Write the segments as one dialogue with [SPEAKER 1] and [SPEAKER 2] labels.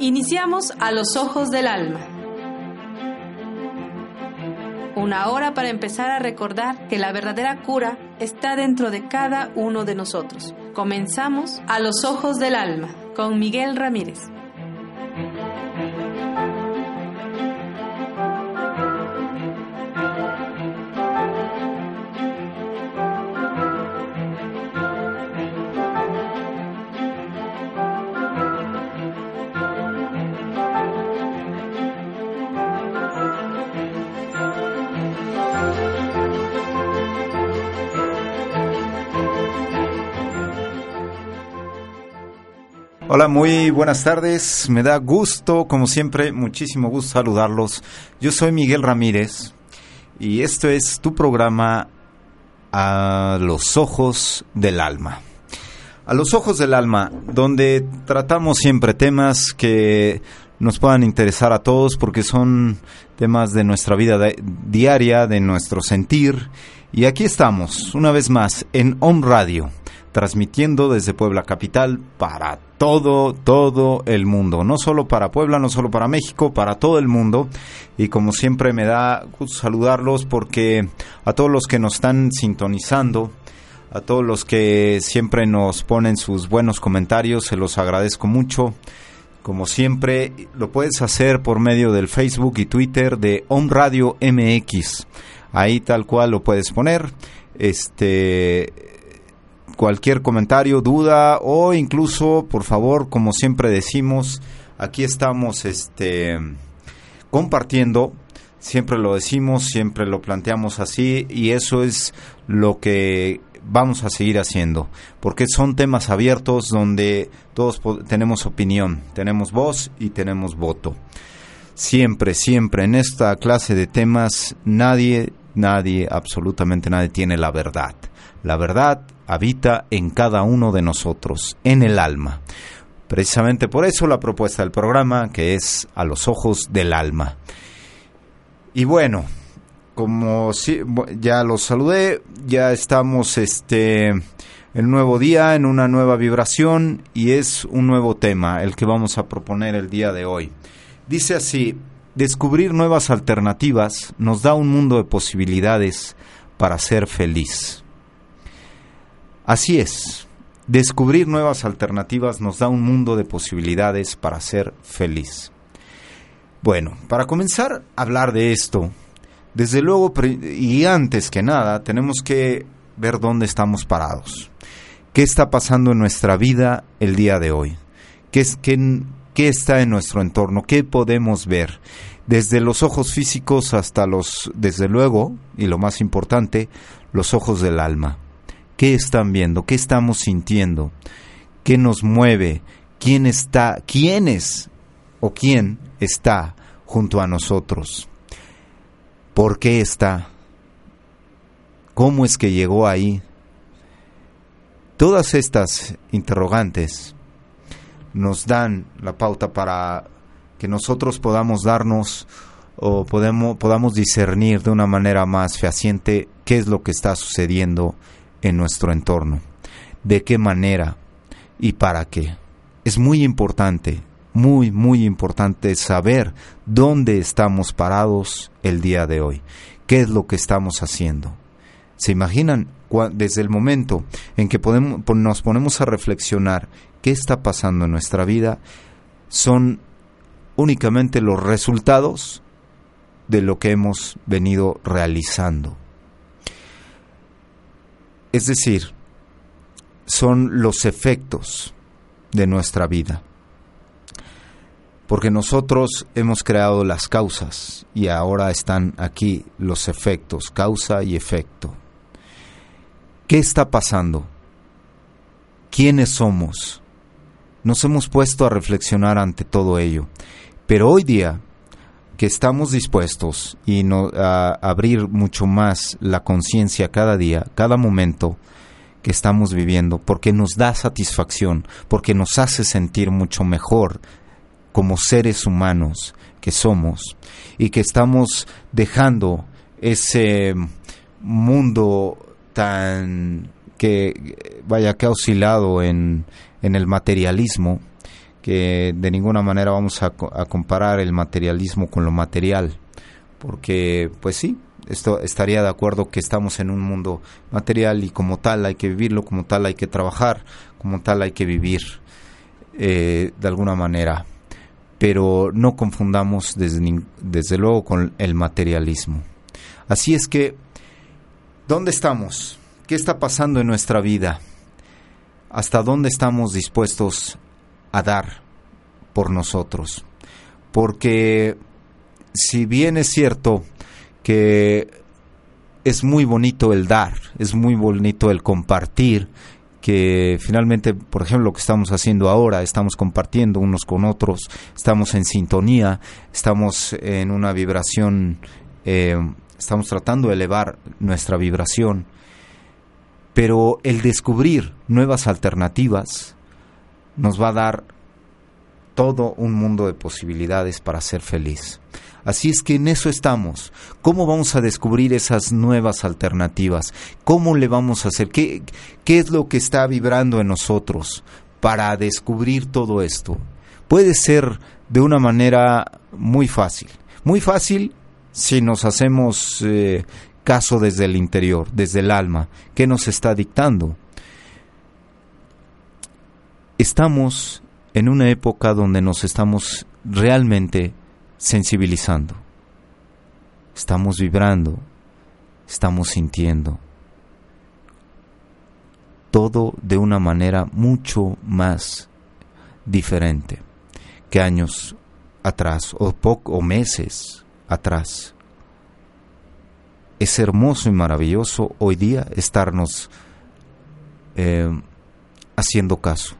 [SPEAKER 1] Iniciamos a los ojos del alma. Una hora para empezar a recordar que la verdadera cura está dentro de cada uno de nosotros. Comenzamos a los ojos del alma con Miguel Ramírez.
[SPEAKER 2] Hola, muy buenas tardes. Me da gusto, como siempre, muchísimo gusto saludarlos. Yo soy Miguel Ramírez y esto es tu programa A los ojos del alma. A los ojos del alma, donde tratamos siempre temas que nos puedan interesar a todos porque son temas de nuestra vida diaria, de nuestro sentir. Y aquí estamos, una vez más, en Home Radio transmitiendo desde Puebla Capital para todo, todo el mundo. No solo para Puebla, no solo para México, para todo el mundo. Y como siempre me da saludarlos porque a todos los que nos están sintonizando, a todos los que siempre nos ponen sus buenos comentarios, se los agradezco mucho. Como siempre, lo puedes hacer por medio del Facebook y Twitter de On Radio MX. Ahí tal cual lo puedes poner. Este cualquier comentario, duda o incluso, por favor, como siempre decimos, aquí estamos este compartiendo, siempre lo decimos, siempre lo planteamos así y eso es lo que vamos a seguir haciendo, porque son temas abiertos donde todos tenemos opinión, tenemos voz y tenemos voto. Siempre, siempre en esta clase de temas nadie, nadie, absolutamente nadie tiene la verdad. La verdad habita en cada uno de nosotros, en el alma. Precisamente por eso la propuesta del programa, que es a los ojos del alma. Y bueno, como ya los saludé, ya estamos este el nuevo día en una nueva vibración y es un nuevo tema el que vamos a proponer el día de hoy. Dice así, descubrir nuevas alternativas nos da un mundo de posibilidades para ser feliz. Así es, descubrir nuevas alternativas nos da un mundo de posibilidades para ser feliz. Bueno, para comenzar a hablar de esto, desde luego y antes que nada, tenemos que ver dónde estamos parados. ¿Qué está pasando en nuestra vida el día de hoy? ¿Qué, qué está en nuestro entorno? ¿Qué podemos ver? Desde los ojos físicos hasta los, desde luego, y lo más importante, los ojos del alma. ¿Qué están viendo? ¿Qué estamos sintiendo? ¿Qué nos mueve? ¿Quién está? ¿Quién es o quién está junto a nosotros? ¿Por qué está? ¿Cómo es que llegó ahí? Todas estas interrogantes nos dan la pauta para que nosotros podamos darnos o podemos, podamos discernir de una manera más fehaciente qué es lo que está sucediendo en nuestro entorno. ¿De qué manera y para qué? Es muy importante, muy, muy importante saber dónde estamos parados el día de hoy. ¿Qué es lo que estamos haciendo? ¿Se imaginan desde el momento en que podemos, nos ponemos a reflexionar qué está pasando en nuestra vida? Son únicamente los resultados de lo que hemos venido realizando. Es decir, son los efectos de nuestra vida. Porque nosotros hemos creado las causas y ahora están aquí los efectos, causa y efecto. ¿Qué está pasando? ¿Quiénes somos? Nos hemos puesto a reflexionar ante todo ello. Pero hoy día que estamos dispuestos y no, a abrir mucho más la conciencia cada día, cada momento que estamos viviendo, porque nos da satisfacción, porque nos hace sentir mucho mejor como seres humanos que somos y que estamos dejando ese mundo tan que vaya que ha oscilado en, en el materialismo, que de ninguna manera vamos a, comparar el materialismo con lo material, porque pues sí, esto estaría de acuerdo que estamos en un mundo material y como tal hay que vivirlo, como tal hay que trabajar, como tal hay que vivir eh, de alguna manera, pero no confundamos desde, desde luego con el materialismo. Así es que, ¿dónde estamos? ¿Qué está pasando en nuestra vida? ¿Hasta dónde estamos dispuestos a dar por nosotros. Porque si bien es cierto que es muy bonito el dar, es muy bonito el compartir, que finalmente, por ejemplo, lo que estamos haciendo ahora, estamos compartiendo unos con otros, estamos en sintonía, estamos en una vibración, eh, estamos tratando de elevar nuestra vibración, pero el descubrir nuevas alternativas nos va a dar todo un mundo de posibilidades para ser feliz. Así es que en eso estamos. ¿Cómo vamos a descubrir esas nuevas alternativas? ¿Cómo le vamos a hacer? ¿Qué, qué es lo que está vibrando en nosotros para descubrir todo esto? Puede ser de una manera muy fácil. Muy fácil si nos hacemos eh, caso desde el interior, desde el alma. ¿Qué nos está dictando? Estamos en una época donde nos estamos realmente sensibilizando. Estamos vibrando, estamos sintiendo. Todo de una manera mucho más diferente que años atrás o, o meses atrás. Es hermoso y maravilloso hoy día estarnos eh, haciendo caso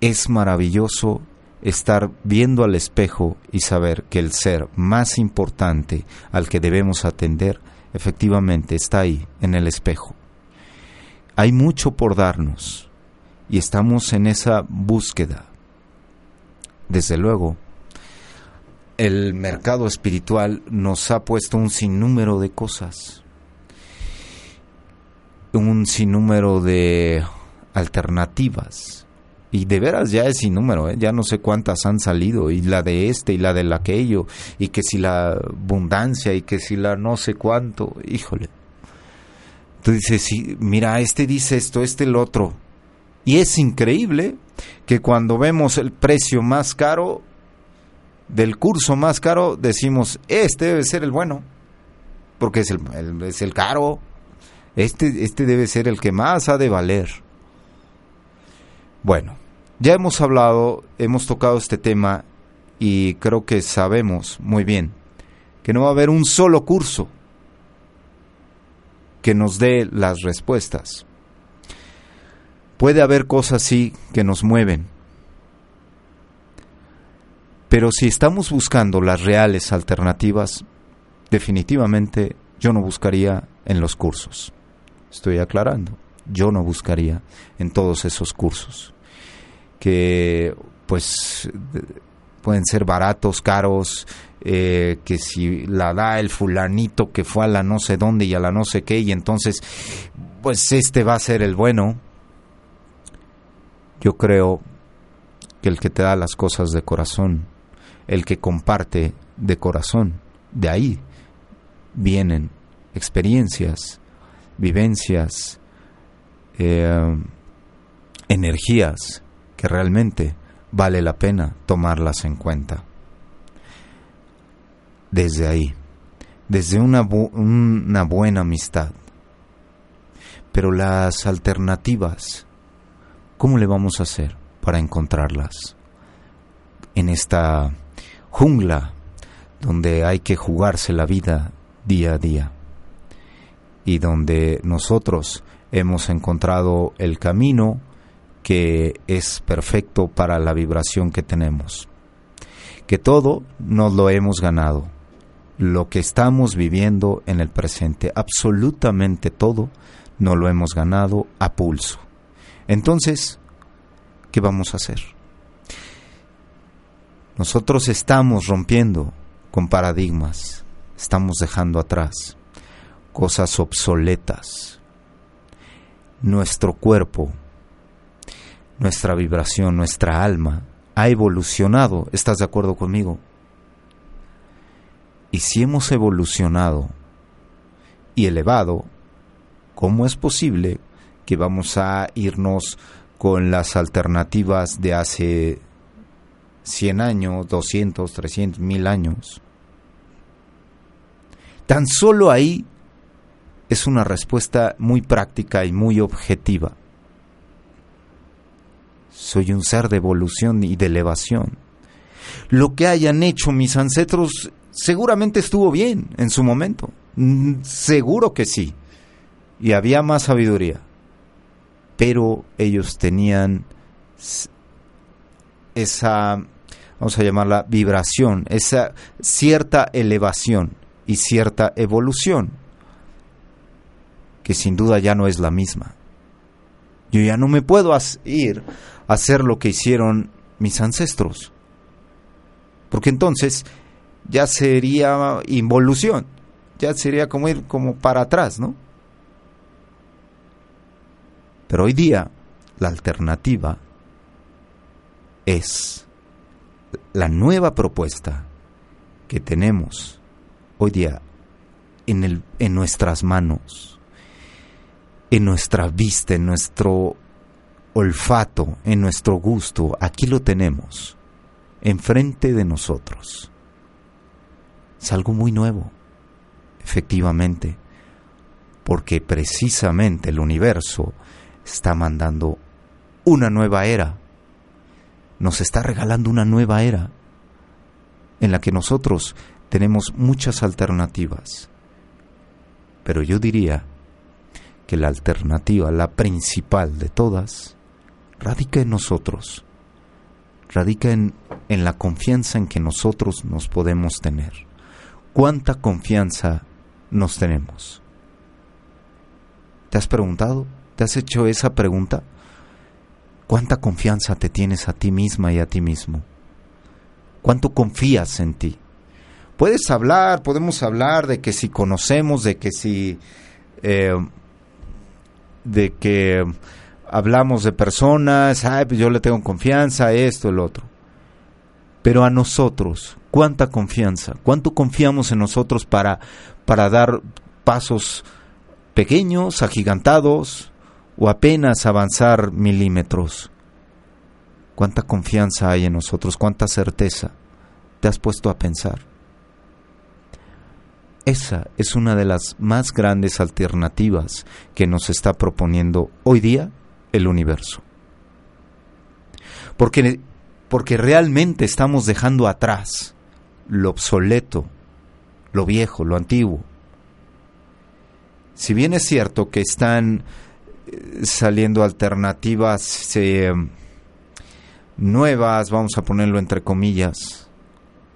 [SPEAKER 2] es maravilloso estar viendo al espejo y saber que el ser más importante al que debemos atender efectivamente está ahí, en el espejo. Hay mucho por darnos y estamos en esa búsqueda. Desde luego, el mercado espiritual nos ha puesto un sinnúmero de cosas, un sinnúmero de alternativas y de veras ya es sin número, ¿eh? ya no sé cuántas han salido, y la de este y la de aquello, y que si la abundancia y que si la no sé cuánto, híjole. Tú dices, sí, mira, este dice esto, este el otro. Y es increíble que cuando vemos el precio más caro del curso más caro, decimos, este debe ser el bueno, porque es el, es el caro, este, este debe ser el que más ha de valer. Bueno, ya hemos hablado, hemos tocado este tema y creo que sabemos muy bien que no va a haber un solo curso que nos dé las respuestas. Puede haber cosas sí que nos mueven, pero si estamos buscando las reales alternativas, definitivamente yo no buscaría en los cursos. Estoy aclarando, yo no buscaría en todos esos cursos que pues pueden ser baratos, caros, eh, que si la da el fulanito que fue a la no sé dónde y a la no sé qué, y entonces, pues este va a ser el bueno. Yo creo que el que te da las cosas de corazón, el que comparte de corazón, de ahí vienen experiencias, vivencias, eh, energías que realmente vale la pena tomarlas en cuenta. Desde ahí, desde una, una buena amistad. Pero las alternativas, ¿cómo le vamos a hacer para encontrarlas? En esta jungla donde hay que jugarse la vida día a día y donde nosotros hemos encontrado el camino que es perfecto para la vibración que tenemos. Que todo nos lo hemos ganado. Lo que estamos viviendo en el presente, absolutamente todo, nos lo hemos ganado a pulso. Entonces, ¿qué vamos a hacer? Nosotros estamos rompiendo con paradigmas, estamos dejando atrás cosas obsoletas. Nuestro cuerpo, nuestra vibración, nuestra alma ha evolucionado. ¿Estás de acuerdo conmigo? Y si hemos evolucionado y elevado, ¿cómo es posible que vamos a irnos con las alternativas de hace 100 años, 200, 300, 1000 años? Tan solo ahí es una respuesta muy práctica y muy objetiva. Soy un ser de evolución y de elevación. Lo que hayan hecho mis ancestros seguramente estuvo bien en su momento. Mm, seguro que sí. Y había más sabiduría. Pero ellos tenían esa, vamos a llamarla vibración, esa cierta elevación y cierta evolución, que sin duda ya no es la misma. Yo ya no me puedo ir hacer lo que hicieron mis ancestros. Porque entonces ya sería involución, ya sería como ir como para atrás, ¿no? Pero hoy día la alternativa es la nueva propuesta que tenemos hoy día en, el, en nuestras manos en nuestra vista, en nuestro olfato, en nuestro gusto, aquí lo tenemos, enfrente de nosotros. Es algo muy nuevo, efectivamente, porque precisamente el universo está mandando una nueva era, nos está regalando una nueva era en la que nosotros tenemos muchas alternativas. Pero yo diría que la alternativa, la principal de todas, radica en nosotros, radica en, en la confianza en que nosotros nos podemos tener. ¿Cuánta confianza nos tenemos? ¿Te has preguntado? ¿Te has hecho esa pregunta? ¿Cuánta confianza te tienes a ti misma y a ti mismo? ¿Cuánto confías en ti? Puedes hablar, podemos hablar de que si conocemos, de que si eh, de que hablamos de personas, ay, pues yo le tengo confianza, esto, el otro. Pero a nosotros, ¿cuánta confianza? ¿Cuánto confiamos en nosotros para, para dar pasos pequeños, agigantados, o apenas avanzar milímetros? ¿Cuánta confianza hay en nosotros? ¿Cuánta certeza? ¿Te has puesto a pensar? Esa es una de las más grandes alternativas que nos está proponiendo hoy día el universo. Porque, porque realmente estamos dejando atrás lo obsoleto, lo viejo, lo antiguo. Si bien es cierto que están eh, saliendo alternativas eh, nuevas, vamos a ponerlo entre comillas,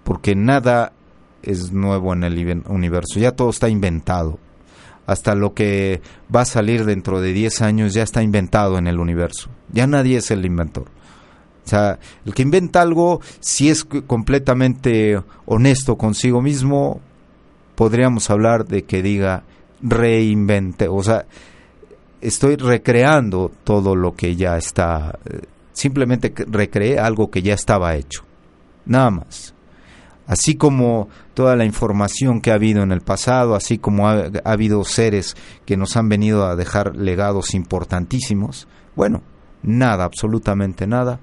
[SPEAKER 2] porque nada es nuevo en el universo, ya todo está inventado. Hasta lo que va a salir dentro de 10 años ya está inventado en el universo. Ya nadie es el inventor. O sea, el que inventa algo, si es completamente honesto consigo mismo, podríamos hablar de que diga reinvente. O sea, estoy recreando todo lo que ya está. Eh, simplemente recreé algo que ya estaba hecho. Nada más así como toda la información que ha habido en el pasado, así como ha, habido seres que nos han venido a dejar legados importantísimos, bueno, nada, absolutamente nada,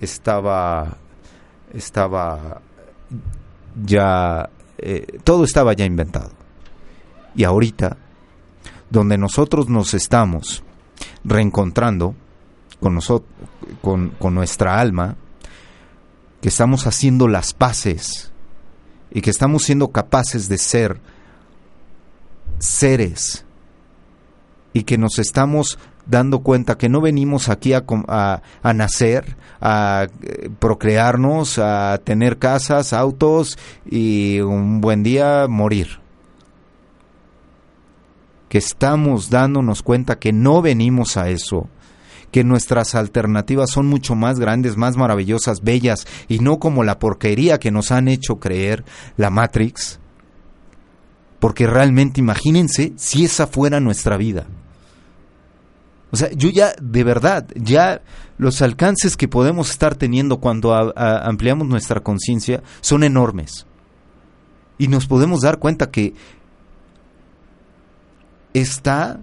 [SPEAKER 2] estaba, estaba ya, eh, todo estaba ya inventado. Y ahorita, donde nosotros nos estamos reencontrando con, nosotros, con, con nuestra alma, que estamos haciendo las paces y que estamos siendo capaces de ser seres y que nos estamos dando cuenta que no venimos aquí a, a, nacer, a eh, procrearnos, a tener casas, autos y un buen día morir. Que estamos dándonos cuenta que no venimos a eso, que nuestras alternativas son mucho más grandes, más maravillosas, bellas, y no como la porquería que nos han hecho creer la Matrix. Porque realmente imagínense si esa fuera nuestra vida. O sea, yo ya, de verdad, ya los alcances que podemos estar teniendo cuando ampliamos nuestra conciencia son enormes. Y nos podemos dar cuenta que esta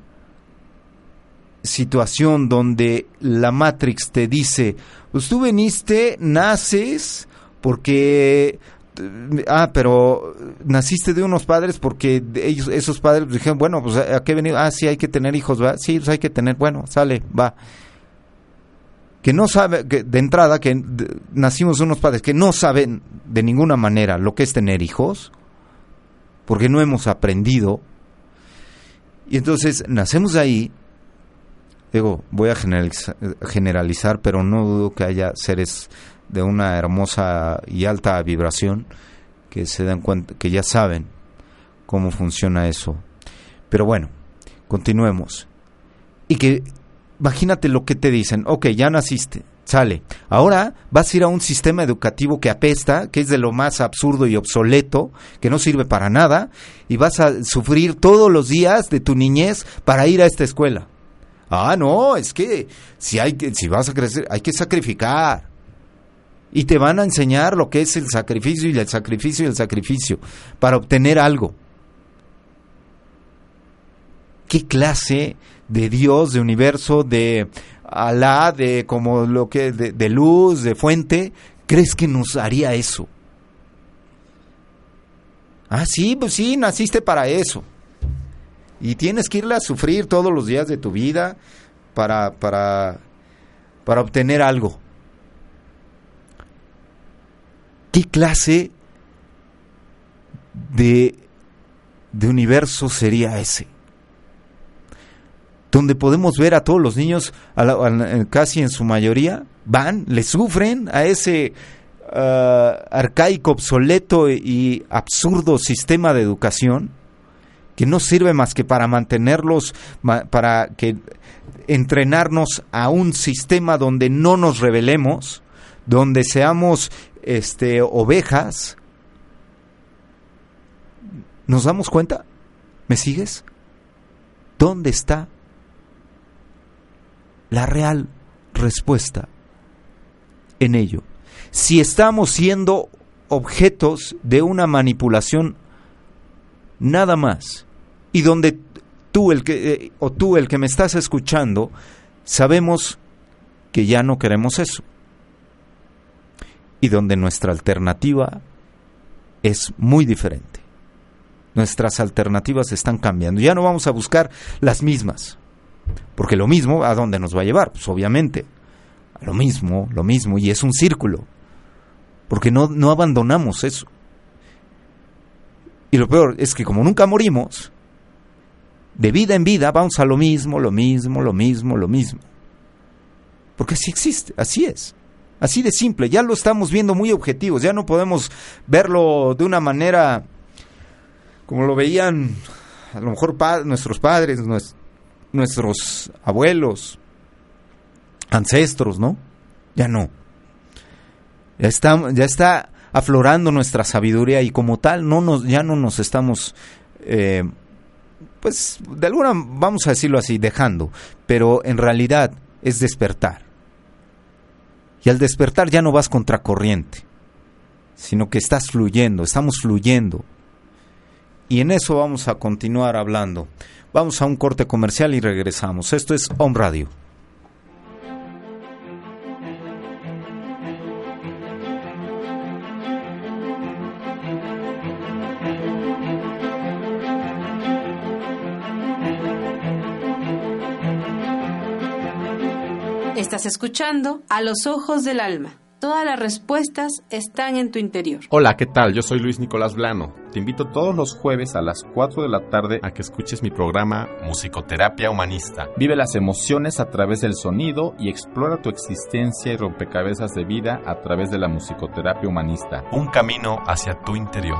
[SPEAKER 2] situación donde la Matrix te dice, pues tú veniste, naces, porque ah, pero naciste de unos padres porque ellos, esos padres dijeron, bueno, pues a qué venir, ah, sí hay que tener hijos, va, sí, pues hay que tener, bueno, sale, va. Que no sabe, de entrada, que nacimos de unos padres que no saben de ninguna manera lo que es tener hijos, porque no hemos aprendido. Y entonces nacemos ahí, digo, voy a generalizar, generalizar pero no dudo que haya seres de una hermosa y alta vibración que se dan cuenta, que ya saben cómo funciona eso. Pero bueno, continuemos. Y que imagínate lo que te dicen, ok, ya naciste, sale. Ahora vas a ir a un sistema educativo que apesta, que es de lo más absurdo y obsoleto, que no sirve para nada, y vas a sufrir todos los días de tu niñez para ir a esta escuela. Ah, no, es que si hay que, si vas a crecer, hay que sacrificar y te van a enseñar lo que es el sacrificio y el sacrificio y el sacrificio para obtener algo. ¿Qué clase de Dios, de universo, de Alá, de como lo que de, luz, de fuente, crees que nos haría eso? Ah, sí, pues sí, naciste para eso. Y tienes que irle a sufrir todos los días de tu vida para para para obtener algo. ¿Qué clase de, de universo sería ese? Donde podemos ver a todos los niños, casi en su mayoría, van, le sufren a ese ah, arcaico, obsoleto y absurdo sistema de educación que no sirve más que para mantenerlos, para que entrenarnos a un sistema donde no nos rebelemos, donde seamos este, ovejas, ¿nos damos cuenta? ¿Me sigues? ¿Dónde está la real respuesta en ello? Si estamos siendo objetos de una manipulación nada más y donde tú el que eh, o tú el que me estás escuchando sabemos que ya no queremos eso y donde nuestra alternativa es muy diferente. Nuestras alternativas están cambiando. Ya no vamos a buscar las mismas, porque lo mismo, ¿a dónde nos va a llevar? Pues obviamente, lo mismo, lo mismo, y es un círculo, porque no, no abandonamos eso. Y lo peor es que como nunca morimos, de vida en vida vamos a lo mismo, lo mismo, lo mismo, lo mismo. Porque así existe, así es. Así de simple, ya lo estamos viendo muy objetivos, ya no podemos verlo de una manera como lo veían a lo mejor nuestros padres, nuestros abuelos, ancestros, ¿no? Ya no. Ya está, ya está aflorando nuestra sabiduría y como tal no nos, ya no nos estamos, eh, pues de alguna, vamos a decirlo así, dejando, pero en realidad es despertar y al despertar ya no vas contracorriente, sino que estás fluyendo, estamos fluyendo. Y en eso vamos a continuar hablando. Vamos a un corte comercial y regresamos. Esto es Home Radio.
[SPEAKER 1] Estás escuchando A los Ojos del Alma. Todas las respuestas están en tu interior.
[SPEAKER 3] Hola, ¿qué tal? Yo soy Luis Nicolás Blano. Te invito todos los jueves a las 4 de la tarde a que escuches mi programa Musicoterapia Humanista. Vive las emociones a través del sonido y explora tu existencia y rompecabezas de vida a través de la musicoterapia humanista. Un camino hacia tu interior.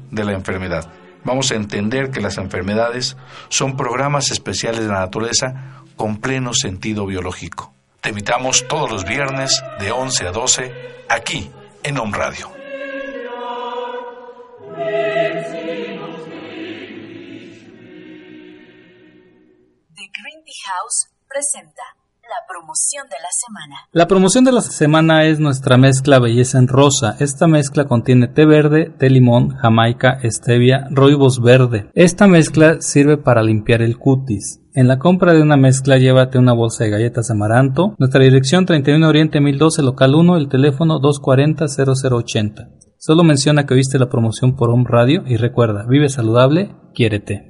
[SPEAKER 4] de la enfermedad. Vamos a entender que las enfermedades son programas especiales de la naturaleza con pleno sentido biológico. Te invitamos todos los viernes de 11 a 12 aquí en Home Radio.
[SPEAKER 5] The Green House presenta la promoción de la semana.
[SPEAKER 6] La promoción de la semana es nuestra mezcla Belleza en Rosa. Esta mezcla contiene té verde, té limón, jamaica, stevia, roibos verde. Esta mezcla sirve para limpiar el cutis. En la compra de una mezcla llévate una bolsa de galletas amaranto. Nuestra dirección 31 Oriente 1012 local 1, el teléfono 240 0080. Solo menciona que oíste la promoción por Home Radio y recuerda, vive saludable, quiérete.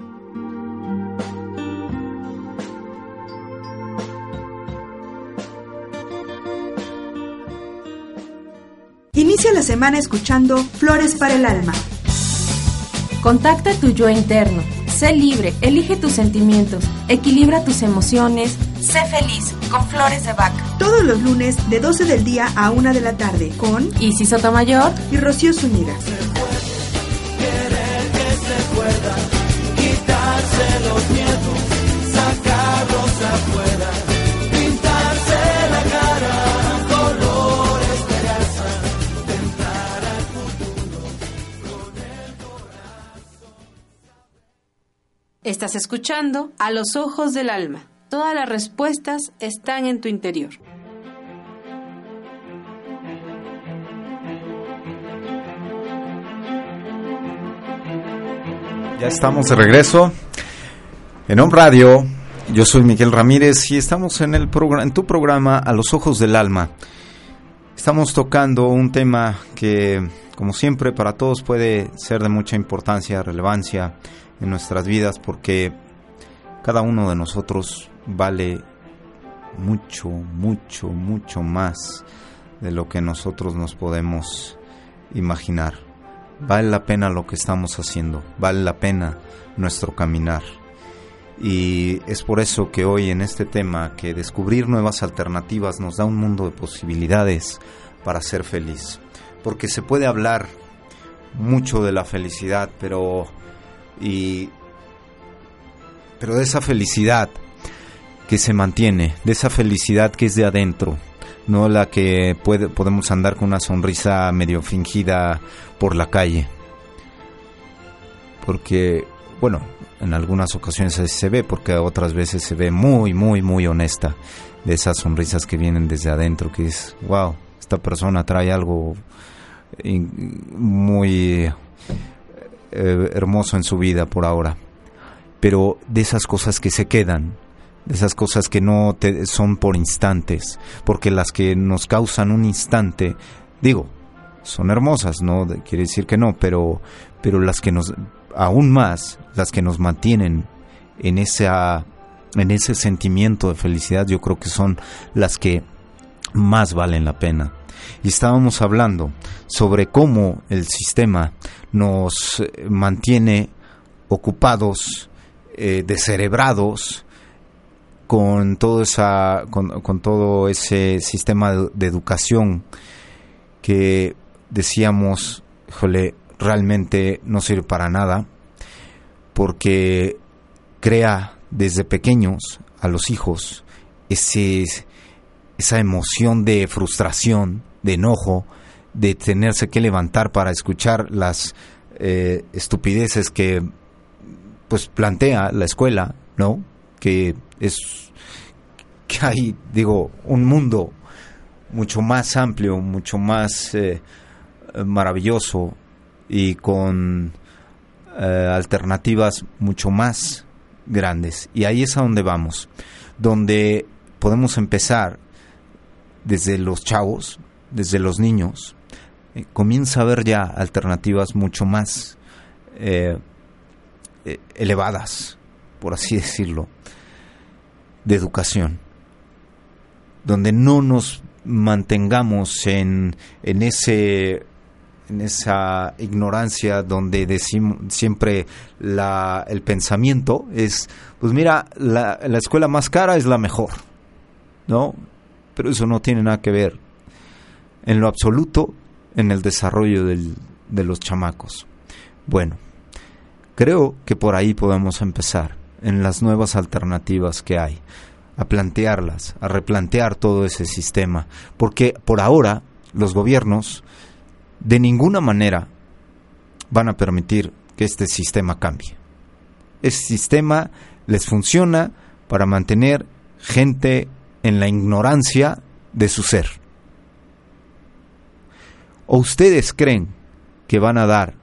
[SPEAKER 7] Inicia la semana escuchando Flores para el Alma.
[SPEAKER 8] Contacta tu yo interno. Sé libre, elige tus sentimientos, equilibra tus emociones. Sé feliz con Flores de Vaca.
[SPEAKER 7] Todos los lunes de 12 del día a 1 de la tarde con
[SPEAKER 8] Isis Sotomayor
[SPEAKER 7] y Rocío Zúñiga.
[SPEAKER 1] Estás escuchando A los ojos del alma. Todas las respuestas están en tu interior.
[SPEAKER 2] Ya estamos de regreso en Home Radio. Yo soy Miguel Ramírez y estamos en, el en tu programa A los Ojos del Alma. Estamos tocando un tema que, como siempre, para todos puede ser de mucha importancia, relevancia en nuestras vidas, porque cada uno de nosotros vale mucho, mucho, mucho más de lo que nosotros nos podemos imaginar. Vale la pena lo que estamos haciendo, vale la pena nuestro caminar. Y es por eso que hoy en este tema, que descubrir nuevas alternativas nos da un mundo de posibilidades para ser feliz. Porque se puede hablar mucho de la felicidad, pero y pero de esa felicidad que se mantiene, de esa felicidad que es de adentro, no la que puede, podemos andar con una sonrisa medio fingida por la calle. Porque, bueno, en algunas ocasiones se ve, porque otras veces se ve muy, muy, muy honesta de esas sonrisas que vienen desde adentro, que es, wow, esta persona trae algo muy eh, hermoso en su vida por ahora. Pero de esas cosas que se quedan, de esas cosas que no te, son por instantes, porque las que nos causan un instante, digo, son hermosas, no quiere decir que no, pero pero las que nos aún más las que nos mantienen en esa en ese sentimiento de felicidad, yo creo que son las que más valen la pena. Y estábamos hablando sobre cómo el sistema nos mantiene ocupados, eh, descerebrados, con todo, esa, con, todo ese sistema de, educación que decíamos, jole, realmente no sirve para nada, porque crea desde pequeños a los hijos ese, esa emoción de frustración, de enojo, de tenerse que levantar para escuchar las eh, estupideces que pues plantea la escuela, ¿no? Que es que hay, digo, un mundo mucho más amplio, mucho más eh, maravilloso y con eh, alternativas mucho más grandes. Y ahí es a donde vamos, donde podemos empezar desde los chavos, desde los niños, eh, comienza a haber ya alternativas mucho más eh, eh, elevadas, por así decirlo, de educación, donde no nos mantengamos en, en ese en esa ignorancia donde decimos siempre la, el pensamiento es, pues mira, la, la escuela más cara es la mejor, ¿no? Pero eso no tiene nada que ver en lo absoluto en el desarrollo del, de los chamacos. Bueno, creo que por ahí podemos empezar, en las nuevas alternativas que hay, a plantearlas, a replantear todo ese sistema, porque por ahora los gobiernos de ninguna manera van a permitir que este sistema cambie. Este sistema les funciona para mantener gente en la ignorancia de su ser. ¿O ustedes creen que van a dar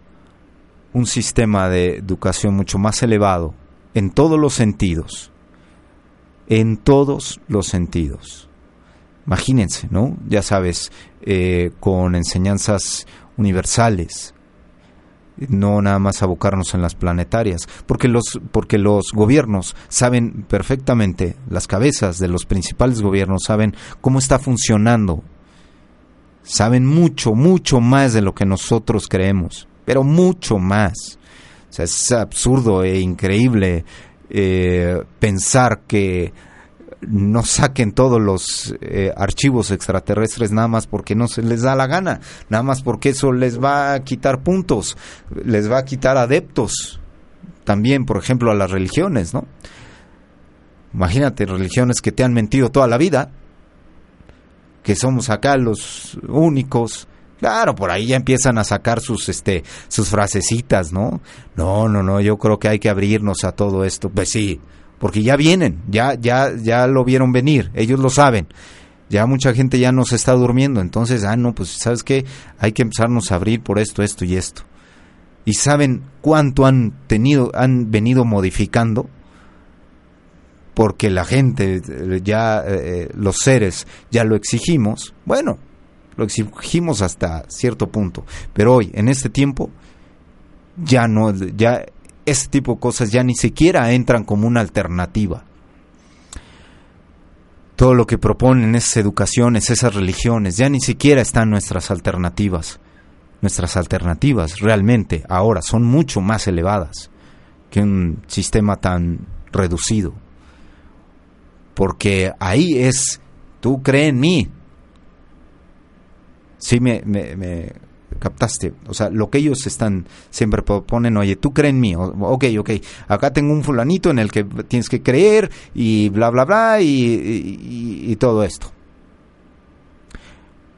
[SPEAKER 2] un sistema de educación mucho más elevado en todos los sentidos? En todos los sentidos. Imagínense, ¿no? Ya sabes, eh, con enseñanzas universales, no nada más abocarnos en las planetarias, porque los, porque los gobiernos saben perfectamente, las cabezas de los principales gobiernos saben cómo está funcionando, saben mucho, mucho más de lo que nosotros creemos, pero mucho más. O sea, es absurdo e increíble eh, pensar que no saquen todos los eh, archivos extraterrestres nada más porque no se les da la gana, nada más porque eso les va a quitar puntos, les va a quitar adeptos también, por ejemplo, a las religiones, ¿no? Imagínate religiones que te han mentido toda la vida, que somos acá los únicos. Claro, por ahí ya empiezan a sacar sus este sus frasecitas, ¿no? No, no, no, yo creo que hay que abrirnos a todo esto. Pues sí, porque ya vienen, ya, ya, ya lo vieron venir, ellos lo saben. Ya mucha gente ya nos está durmiendo, entonces, ah, no, pues, ¿sabes qué? Hay que empezarnos a abrir por esto, esto y esto. Y saben cuánto han tenido, han venido modificando, porque la gente, ya, eh, los seres, ya lo exigimos. Bueno, lo exigimos hasta cierto punto, pero hoy, en este tiempo, ya no, ya este tipo de cosas ya ni siquiera entran como una alternativa. Todo lo que proponen esas educaciones, esas religiones, ya ni siquiera están nuestras alternativas. Nuestras alternativas realmente ahora son mucho más elevadas que un sistema tan reducido. Porque ahí es, tú crees en mí. Sí, me, me, captaste. O sea, lo que ellos están, siempre proponen, oye, tú crees en mí, ok, ok, acá tengo un fulanito en el que tienes que creer y bla, bla, bla y, todo esto.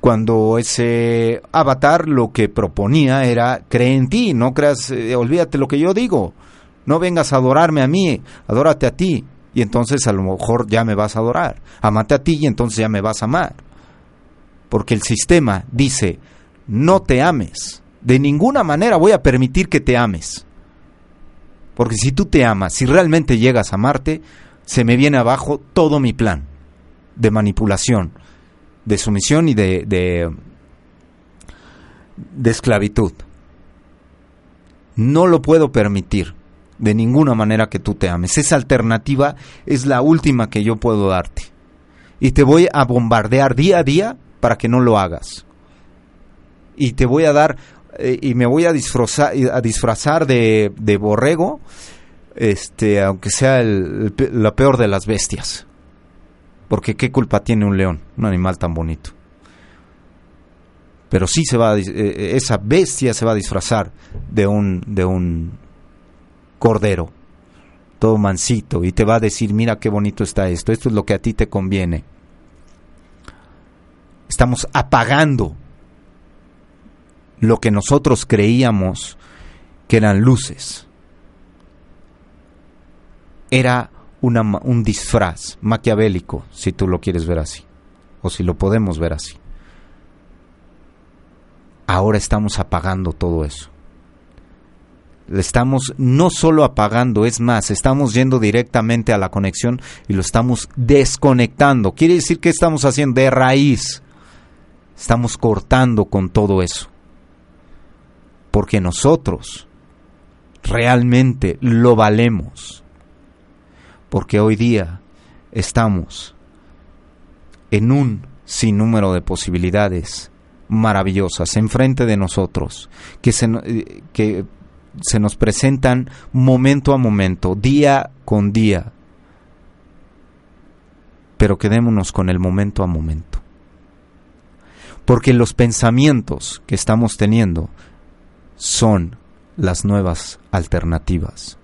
[SPEAKER 2] Cuando ese avatar lo que proponía era, cree en ti, no creas, eh, olvídate lo que yo digo, no vengas a adorarme a mí, adórate a ti. Y entonces a lo mejor ya me vas a adorar. Amate a ti y entonces ya me vas a amar. porque el sistema dice, no te ames, de ninguna manera voy a permitir que te ames. Porque si tú te amas, si realmente llegas a amarte, se me viene abajo todo mi plan de manipulación, de sumisión y de, de, de esclavitud. No lo puedo permitir de ninguna manera que tú te ames. Esa alternativa es la última que yo puedo darte. Y te voy a bombardear día a día para que no lo hagas. Y te voy a dar, eh, y me voy a disfrazar, a disfrazar de, de borrego, este, aunque sea el, la peor de las bestias. Porque qué culpa tiene un león, un animal tan bonito. Pero sí se va a eh, eh, esa bestia se va a disfrazar de un de un cordero, todo mansito y te va a decir, "Mira qué bonito está esto, esto es lo que a ti te conviene." Estamos apagando lo que nosotros creíamos que eran luces. Era una un disfraz maquiavélico, si tú lo quieres ver así, o si lo podemos ver así. Ahora estamos apagando todo eso. Estamos no solo apagando, es más, estamos yendo directamente a la conexión y lo estamos desconectando. Quiere decir que estamos haciendo de raíz. Estamos cortando con todo eso. Porque nosotros realmente lo valemos. Porque hoy día estamos en un sinnúmero de posibilidades maravillosas enfrente de nosotros que se, eh, que se nos presentan momento a momento, día con día. Pero quedémonos con el momento a momento. Porque los pensamientos que estamos teniendo son las nuevas alternativas.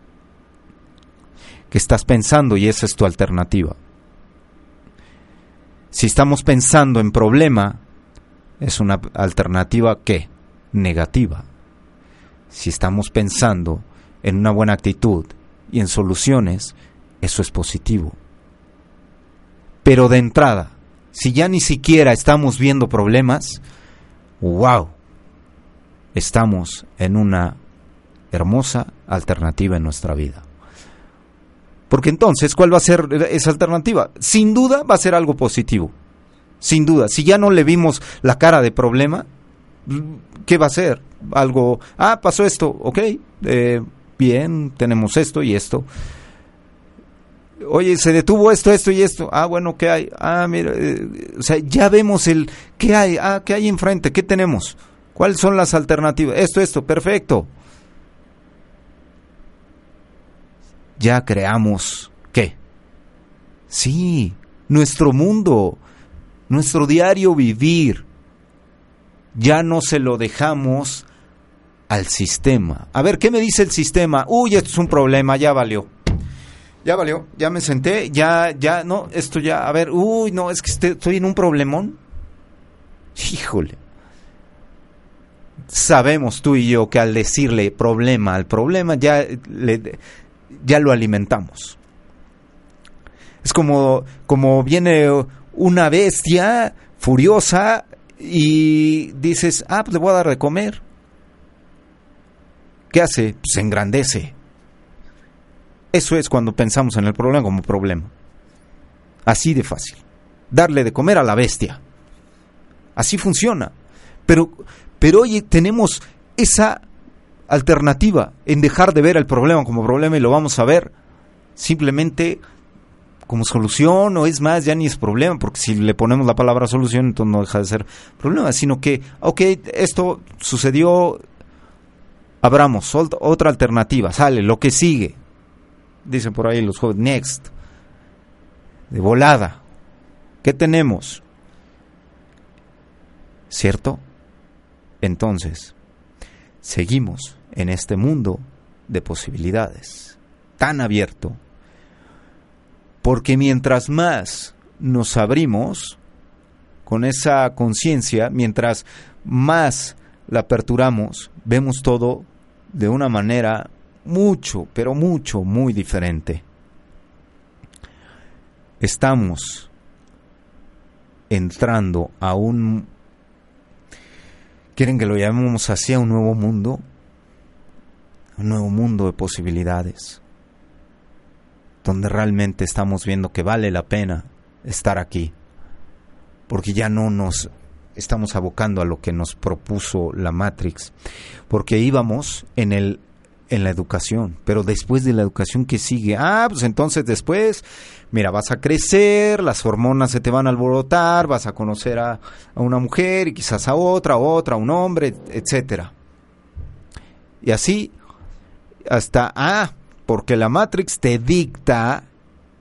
[SPEAKER 2] Que estás pensando y esa es tu alternativa. Si estamos pensando en problema, es una alternativa que negativa. Si estamos pensando en una buena actitud y en soluciones, eso es positivo. Pero de entrada, si ya ni siquiera estamos viendo problemas, wow, estamos en una hermosa alternativa en nuestra vida. Porque entonces, ¿cuál va a ser esa alternativa? Sin duda va a ser algo positivo. Sin duda. Si ya no le vimos la cara de problema, ¿qué va a ser? Algo, ah, pasó esto, ok, eh, bien, tenemos esto y esto. Oye, se detuvo esto, esto y esto. Ah, bueno, ¿qué hay? Ah, mira, eh, o sea, ya vemos el, ¿qué hay? Ah, ¿qué hay enfrente? ¿Qué tenemos? ¿Cuáles son las alternativas? Esto, esto, perfecto. Ya creamos, ¿qué? Sí, nuestro mundo, nuestro diario vivir. Ya no se lo dejamos al sistema. A ver, ¿qué me dice el sistema? Uy, esto es un problema, ya valió. Ya valió, ya me senté, ya, ya, no, esto ya, a ver, uy, no, es que este- estoy en un problemón. Híjole. Sabemos tú y yo que al decirle problema al problema ya, le, ya lo alimentamos. Es como, como viene una bestia furiosa y dices, ah, pues le voy a dar de comer. ¿Qué hace? Pues se engrandece. Eso es cuando pensamos en el problema como problema. Así de fácil. Darle de comer a la bestia. Así funciona. Pero, pero oye, tenemos esa alternativa en dejar de ver el problema como problema y lo vamos a ver simplemente como solución o es más, ya ni es problema, porque si le ponemos la palabra solución, entonces no deja de ser problema, sino que, ok, esto sucedió, abramos ot- otra alternativa, sale, lo que sigue, dicen por ahí los jóvenes, next, de volada, ¿qué tenemos? ¿Cierto? Entonces, seguimos en este mundo de posibilidades, tan abierto, porque mientras más nos abrimos con esa conciencia, mientras más la aperturamos, vemos todo de una manera mucho, pero mucho, muy diferente. Estamos entrando a un ¿Quieren que lo llamemos así a un nuevo mundo? Un nuevo mundo de posibilidades. Donde realmente estamos viendo que vale la pena estar aquí. Porque ya no nos estamos abocando a lo que nos propuso la Matrix. Porque íbamos en el en la educación, pero después de la educación que sigue, ah, pues entonces después, mira, vas a crecer, las hormonas se te van a alborotar, vas a conocer a, a una mujer y quizás a otra, a otra, a un hombre, etcétera. Y así hasta, ah, porque la Matrix te dicta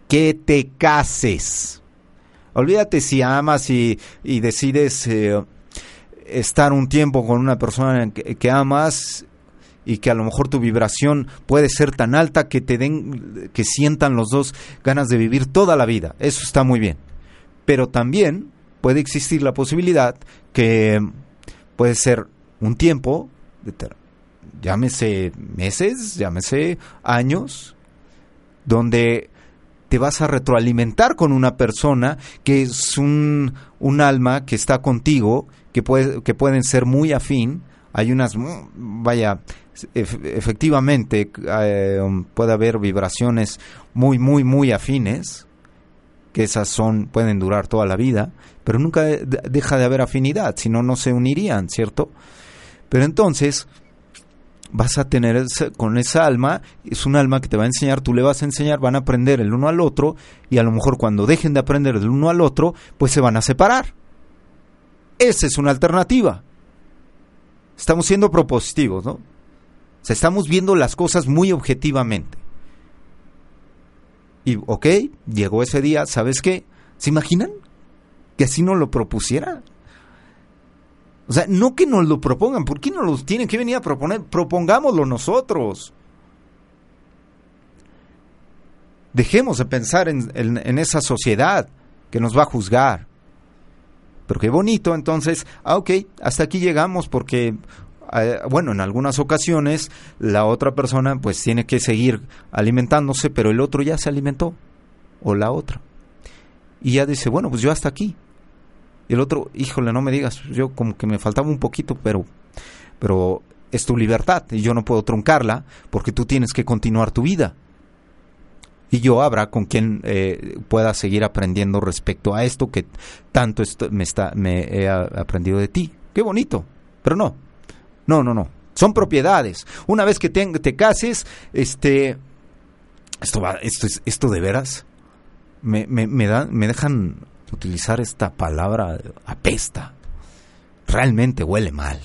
[SPEAKER 2] que te cases. Olvídate si amas y, decides eh, estar un tiempo con una persona que, que amas y que a lo mejor tu vibración puede ser tan alta que te den que sientan los dos ganas de vivir toda la vida. Eso está muy bien. Pero también puede existir la posibilidad que puede ser un tiempo, llámese meses, llámese años, donde te vas a retroalimentar con una persona que es un, un alma que está contigo, que, puede, que pueden ser muy afín. Hay unas, vaya, efectivamente eh, puede haber vibraciones muy, muy, muy afines, que esas son, pueden durar toda la vida, pero nunca deja de haber afinidad, si no, no se unirían, ¿cierto? Pero entonces, vas a tener con esa alma, es un alma que te va a enseñar, tú le vas a enseñar, van a aprender el uno al otro, y a lo mejor cuando dejen de aprender el uno al otro, pues se van a separar. Esa es una alternativa. Estamos siendo propositivos, ¿no? O sea, estamos viendo las cosas muy objetivamente. Y, ok, llegó ese día, ¿sabes qué? ¿Se imaginan que así nos lo propusiera? O sea, no que nos lo propongan, ¿por qué no lo tienen que venir a proponer? Propongámoslo nosotros. Dejemos de pensar en, en, esa sociedad que nos va a juzgar. Pero qué bonito, entonces, ah, ok, hasta aquí llegamos porque, eh, bueno, en algunas ocasiones la otra persona pues tiene que seguir alimentándose, pero el otro ya se alimentó, o la otra. Y ya dice, bueno, pues yo hasta aquí. Y el otro, híjole, no me digas, yo como que me faltaba un poquito, pero, pero es tu libertad y yo no puedo truncarla porque tú tienes que continuar tu vida. Y yo habrá con quien eh, pueda seguir aprendiendo respecto a esto que tanto me, está, me he aprendido de ti. Qué bonito, pero no, no, no, no. Son propiedades. Una vez que te, te cases, este, esto va, esto es, esto de veras, me, me, me, da, me dejan utilizar esta palabra apesta. Realmente huele mal.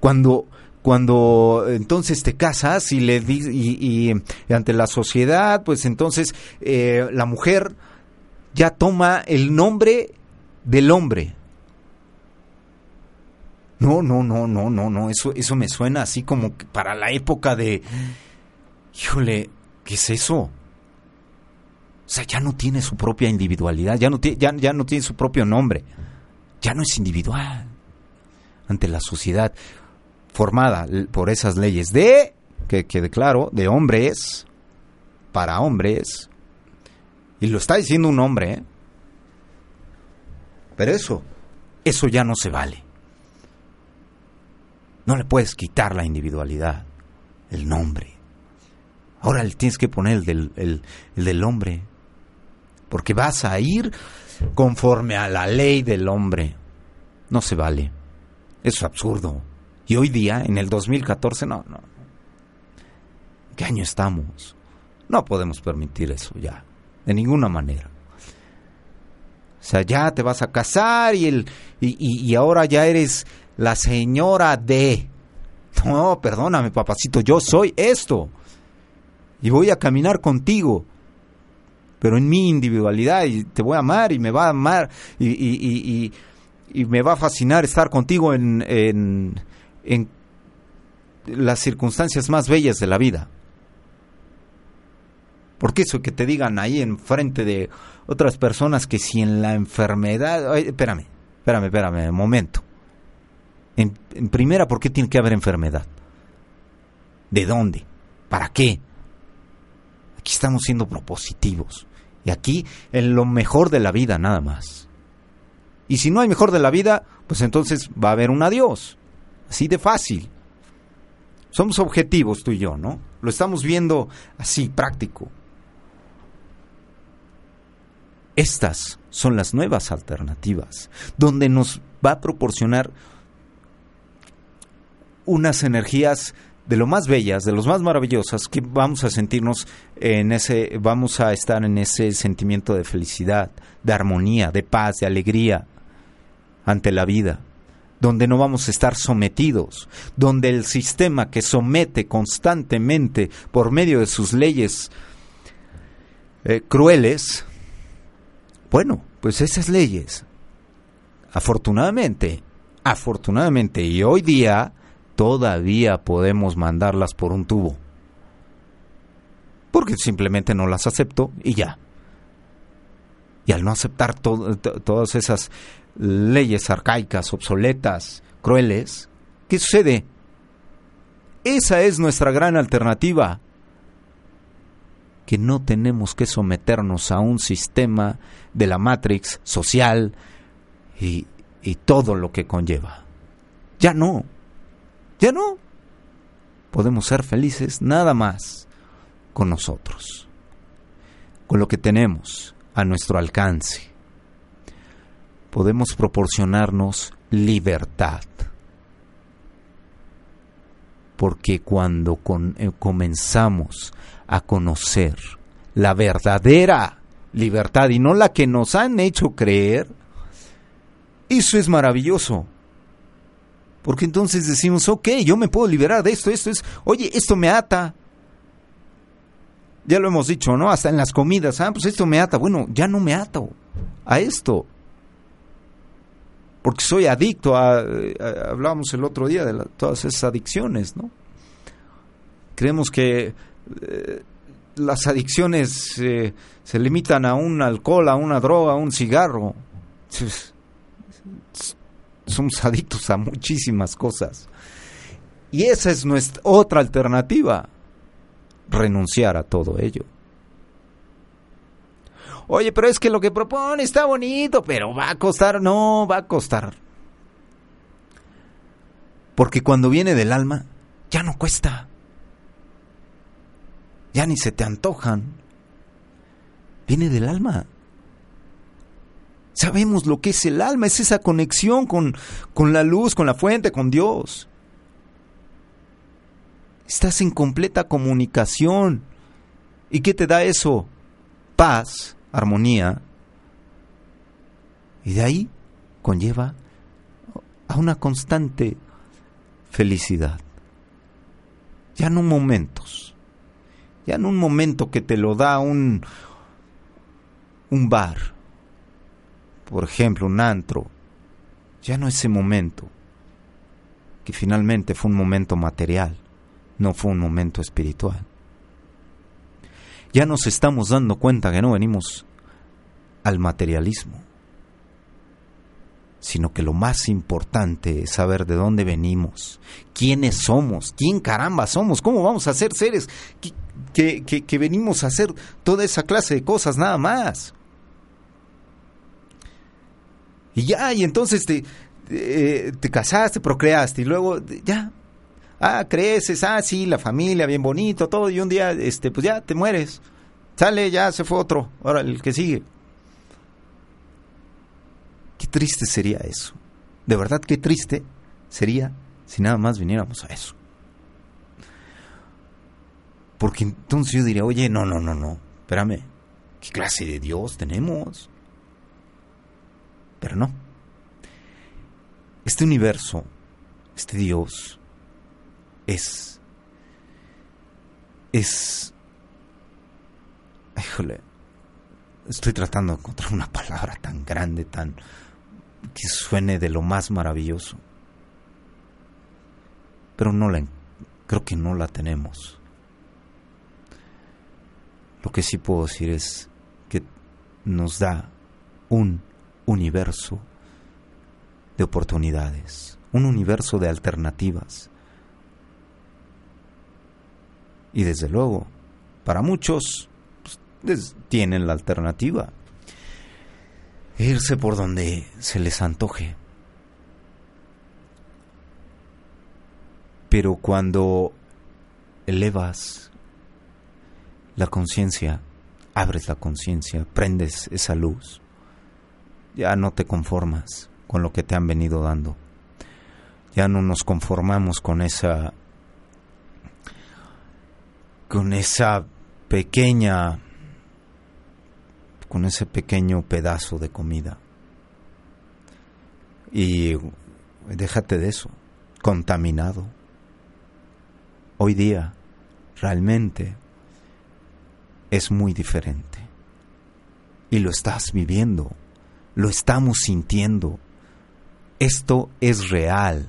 [SPEAKER 2] Cuando cuando entonces te casas y le y, y, ante la sociedad, pues entonces eh, la mujer ya toma el nombre del hombre. No, no, no, no, no, no, eso, eso me suena así como para la época de, híjole, ¿qué es eso? O sea, ya no tiene su propia individualidad, ya no, tiene, ya, ya no tiene su propio nombre, ya no es individual ante la sociedad formada por esas leyes de, que quede claro, de hombres para hombres, y lo está diciendo un hombre, ¿eh? pero eso, eso ya no se vale. No le puedes quitar la individualidad, el nombre. Ahora le tienes que poner el del, el del hombre porque vas a ir conforme a la ley del hombre. No se vale. Eso es absurdo. Y hoy día, en el 2014, no, no. ¿Qué año estamos? No podemos permitir eso ya, de ninguna manera. O sea, ya te vas a casar y, el, y, y, y ahora ya eres la señora de... No, perdóname, papacito, yo soy esto. Y voy a caminar contigo pero en mi individualidad y te voy a amar y me va a amar y, y, me va a fascinar estar contigo en, en, en las circunstancias más bellas de la vida. Porque eso que te digan ahí en frente de otras personas que si en la enfermedad... espérame, espérame, espérame, un momento. En, en, primera, ¿por qué tiene que haber enfermedad? ¿De dónde? ¿Para qué? Aquí estamos siendo propositivos. Y aquí en lo mejor de la vida nada más. Y si no hay mejor de la vida, pues entonces va a haber un adiós. así de fácil. Somos objetivos tú y yo, ¿no? Lo estamos viendo así, práctico. Estas son las nuevas alternativas, donde nos va a proporcionar unas energías de lo más bellas, de los más maravillosas, que vamos a sentirnos en ese, vamos a estar en ese sentimiento de felicidad, de armonía, de paz, de alegría ante la vida, donde no vamos a estar sometidos, donde el sistema que somete constantemente por medio de sus leyes eh, crueles, bueno, pues esas leyes, afortunadamente, afortunadamente, y hoy día, todavía podemos mandarlas por un tubo. Porque simplemente no las acepto y ya. Y al no aceptar todas esas leyes arcaicas, obsoletas, crueles, ¿qué sucede? Esa es nuestra gran alternativa. Que no tenemos que someternos a un sistema de la Matrix social y, y todo lo que conlleva. Ya no. Ya no. Podemos ser felices nada más con nosotros, con lo que tenemos a nuestro alcance. Podemos proporcionarnos libertad. Porque cuando eh, comenzamos a conocer la verdadera libertad y no la que nos han hecho creer, eso es maravilloso. Porque entonces decimos, ok, yo me puedo liberar de esto, esto es, oye, esto me ata. Ya lo hemos dicho, ¿no? Hasta en las comidas, ah, pues esto me ata. Bueno, ya no me ato a esto. Porque soy adicto a, hablábamos el otro día de todas esas adicciones, ¿no? Creemos que eh, las adicciones eh, se limitan a un alcohol, a una droga, a un cigarro somos adictos a muchísimas cosas. Y esa es nuestra otra alternativa, renunciar a todo ello. Oye, pero es que lo que propone está bonito, pero va a costar, no, va a costar. Porque cuando viene del alma, ya no cuesta. Ya ni se te antojan. Viene del alma. Sabemos lo que es el alma, es esa conexión con, con la luz, con la fuente, con Dios. Estás en completa comunicación. ¿Y qué te da eso? Paz, armonía. Y de ahí conlleva a una constante felicidad. Ya no momentos. Ya en un momento que te lo da un, un bar por ejemplo, un antro, ya no ese momento, que finalmente fue un momento material, no fue un momento espiritual. Ya nos estamos dando cuenta que no venimos al materialismo, sino que lo más importante es saber de dónde venimos, quiénes somos, quién caramba somos, cómo vamos a ser seres que, que venimos a hacer toda esa clase de cosas nada más. Y ya, y entonces te, eh, te casaste, procreaste, y luego ya, ah, creces, ah, sí, la familia, bien bonito, todo, y un día, este, pues ya te mueres. Sale, ya se fue otro, ahora el que sigue. Qué triste sería eso. De verdad, qué triste sería si nada más viniéramos a eso. Porque entonces yo diría, oye, no, no, no, no, espérame, ¿qué clase de Dios tenemos? Este universo, este Dios, es... Es... Híjole, estoy tratando de encontrar una palabra tan grande, tan... que suene de lo más maravilloso. Pero no la... creo que no la tenemos. Lo que sí puedo decir es que nos da un universo de oportunidades, un universo de alternativas. Y desde luego, para muchos pues, tienen la alternativa. Irse por donde se les antoje. Pero cuando elevas la conciencia, abres la conciencia, prendes esa luz, ya no te conformas con lo que te han venido dando. Ya no nos conformamos con esa con esa pequeña con ese pequeño pedazo de comida. Y déjate de eso, contaminado. Hoy día realmente es muy diferente. Y lo estás viviendo, lo estamos sintiendo. Esto es real.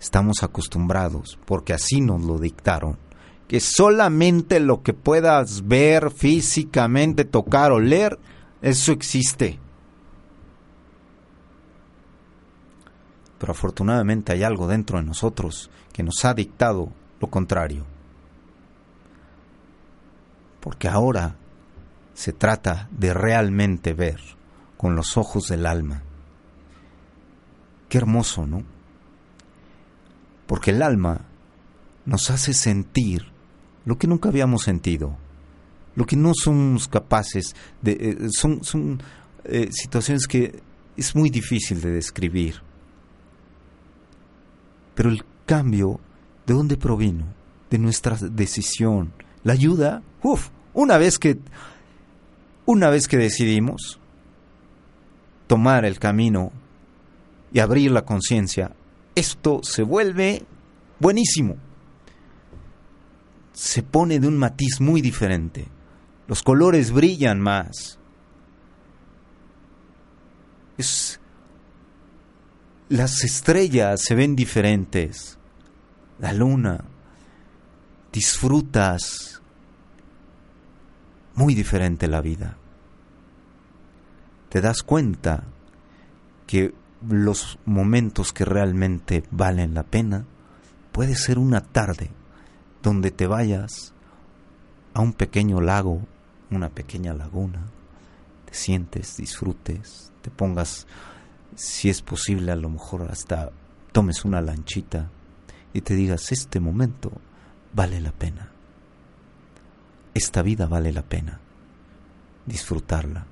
[SPEAKER 2] Estamos acostumbrados, porque así nos lo dictaron, que solamente lo que puedas ver físicamente, tocar o leer, eso existe. Pero afortunadamente hay algo dentro de nosotros que nos ha dictado lo contrario. Porque ahora se trata de realmente ver con los ojos del alma. Qué hermoso, ¿no? Porque el alma nos hace sentir lo que nunca habíamos sentido, lo que no somos capaces de... Eh, son son eh, situaciones que es muy difícil de describir. Pero el cambio, ¿de dónde provino? De nuestra decisión. La ayuda, uff, una vez que una vez que decidimos tomar el camino y abrir la conciencia, esto se vuelve buenísimo. Se pone de un matiz muy diferente. Los colores brillan más. Las estrellas se ven diferentes. La luna. Disfrutas muy diferente la vida. Te das cuenta que los momentos que realmente valen la pena, puede ser una tarde donde te vayas a un pequeño lago, una pequeña laguna, te sientes, disfrutes, te pongas, si es posible, a lo mejor hasta tomes una lanchita y te digas, este momento vale la pena. Esta vida vale la pena. Disfrutarla,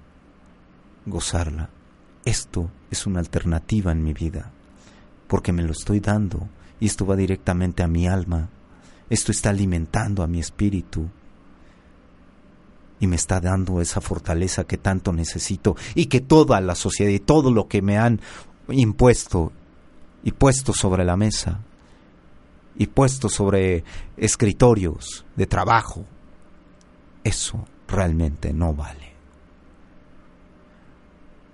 [SPEAKER 2] gozarla. Esto es una alternativa en mi vida, porque me lo estoy dando y esto va directamente a mi alma, esto está alimentando a mi espíritu y me está dando esa fortaleza que tanto necesito y que toda la sociedad y todo lo que me han impuesto y puesto sobre la mesa y puesto sobre escritorios de trabajo, eso realmente no vale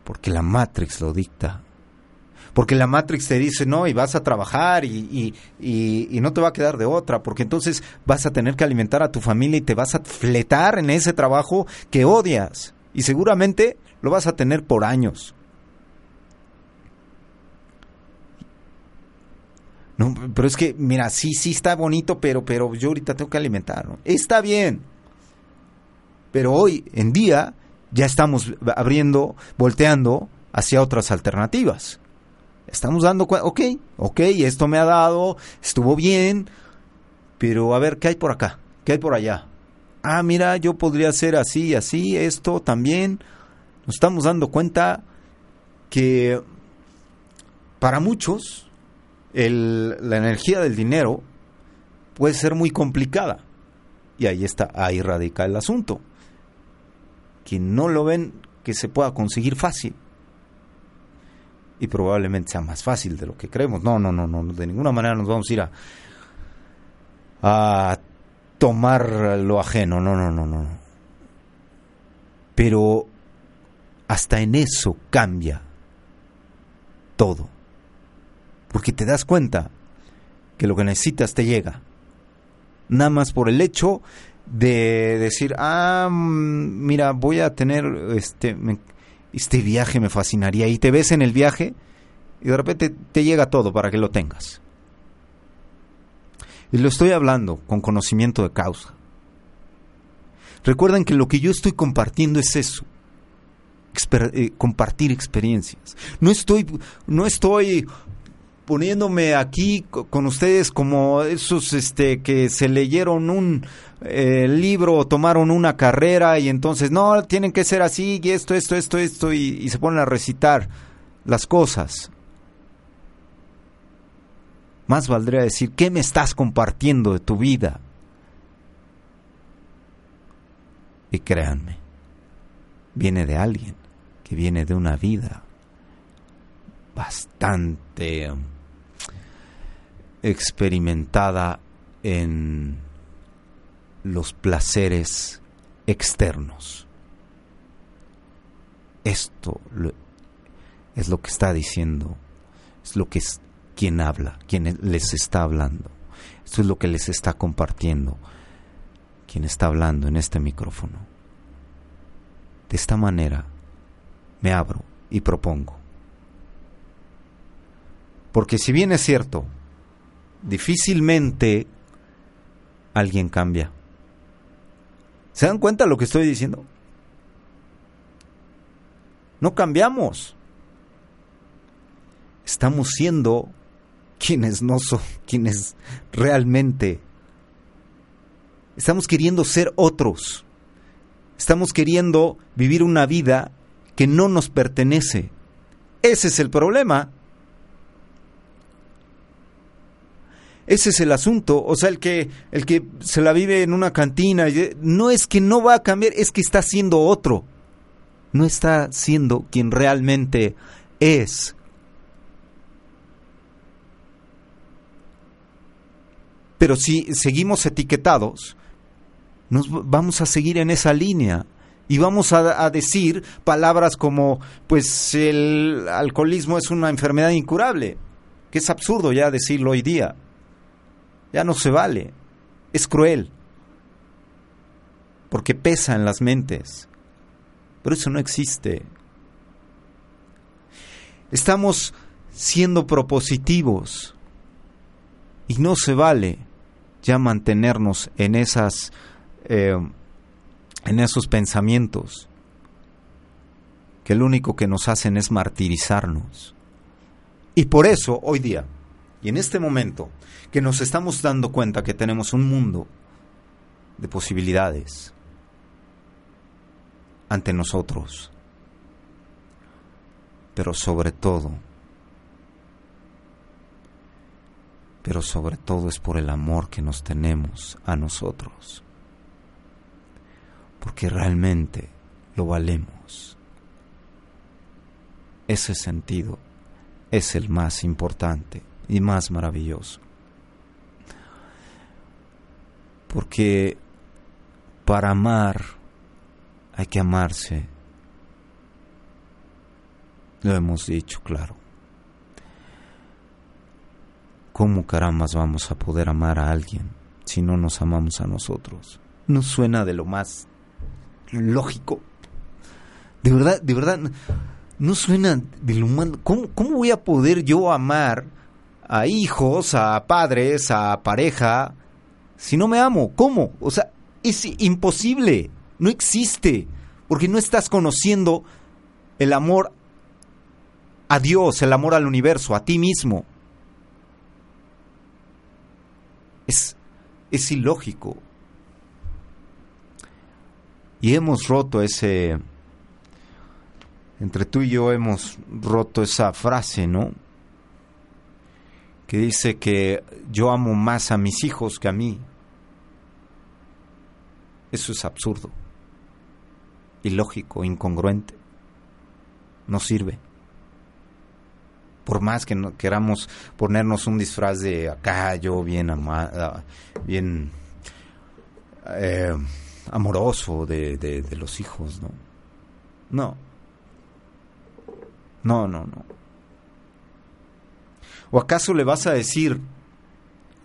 [SPEAKER 2] porque la Matrix lo dicta. Porque la Matrix te dice, no, y vas a trabajar y, y, no te va a quedar de otra, porque entonces vas a tener que alimentar a tu familia y te vas a fletar en ese trabajo que odias. Y seguramente lo vas a tener por años. No, pero es que, mira, sí, sí está bonito, pero, pero yo ahorita tengo que alimentar. Está bien. Pero hoy en día ya estamos abriendo, volteando hacia otras alternativas. Estamos dando cuenta, ok, ok, esto me ha dado, estuvo bien, pero a ver, ¿qué hay por acá? ¿Qué hay por allá? Ah, mira, yo podría hacer así, así, esto también. Nos estamos dando cuenta que para muchos la energía del dinero puede ser muy complicada. Y ahí está, ahí radica el asunto que no lo ven que se pueda conseguir fácil. Y probablemente sea más fácil de lo que creemos. No, no, no, no, de ninguna manera nos vamos a ir a, a tomar lo ajeno. No, no, no, no. Pero hasta en eso cambia todo. Porque te das cuenta que lo que necesitas te llega. Nada más por el hecho de decir, ah, mm, mira, voy a tener este, este viaje, me fascinaría, y te ves en el viaje y de repente te llega todo para que lo tengas. Y lo estoy hablando con conocimiento de causa. Recuerden que lo que yo estoy compartiendo es eso. Eh, compartir experiencias. No estoy, no estoy poniéndome aquí con ustedes como esos este que se leyeron un eh, libro o tomaron una carrera y entonces no tienen que ser así y esto esto esto esto y se ponen a recitar las cosas. Más valdría decir qué me estás compartiendo de tu vida y créanme viene de alguien que viene de una vida bastante experimentada en los placeres externos. Esto es lo que está diciendo, es lo que es quien habla, quien les está hablando. Esto es lo que les está compartiendo quien está hablando en este micrófono. De esta manera me abro y propongo. Porque si bien es cierto, difícilmente alguien cambia. ¿Se dan cuenta de lo que estoy diciendo? No cambiamos. Estamos siendo quienes no son, quienes realmente estamos queriendo ser otros. Estamos queriendo vivir una vida que no nos pertenece. Ese es el problema. Ese es el asunto, o sea, el que el que se la vive en una cantina, no es que no va a cambiar, es que está siendo otro. No está siendo quien realmente es. Pero si seguimos etiquetados, nos vamos a seguir en esa línea y vamos a, decir palabras como pues el alcoholismo es una enfermedad incurable, que es absurdo ya decirlo hoy día. Ya no se vale. Es cruel. Porque pesa en las mentes. Pero eso no existe. Estamos siendo propositivos y no se vale ya mantenernos en esas eh, en esos pensamientos que lo único que nos hacen es martirizarnos. Y por eso hoy día, y en este momento, que nos estamos dando cuenta que tenemos un mundo de posibilidades ante nosotros, pero sobre todo, pero sobre todo es por el amor que nos tenemos a nosotros porque realmente lo valemos. Ese sentido es el más importante y más maravilloso. Porque para amar hay que amarse. Lo hemos dicho, claro. ¿Cómo carambas vamos a poder amar a alguien si no nos amamos a nosotros? No suena de lo más lógico. De verdad, de verdad, no suena del humano. ¿Cómo, ¿Cómo voy a poder yo amar a hijos, a padres, a pareja, si no me amo? ¿Cómo? O sea, es imposible. No existe. Porque no estás conociendo el amor a Dios, el amor al universo, a ti mismo. Es, es ilógico. Y hemos roto ese, entre tú y yo hemos roto esa frase, ¿no? Que dice que yo amo más a mis hijos que a mí. Eso es absurdo, ilógico, incongruente. No sirve. Por más que no queramos ponernos un disfraz de acá, yo bien amada, bien eh, amoroso de, de, los hijos, ¿no? No. No, no, no. ¿O acaso le vas a decir,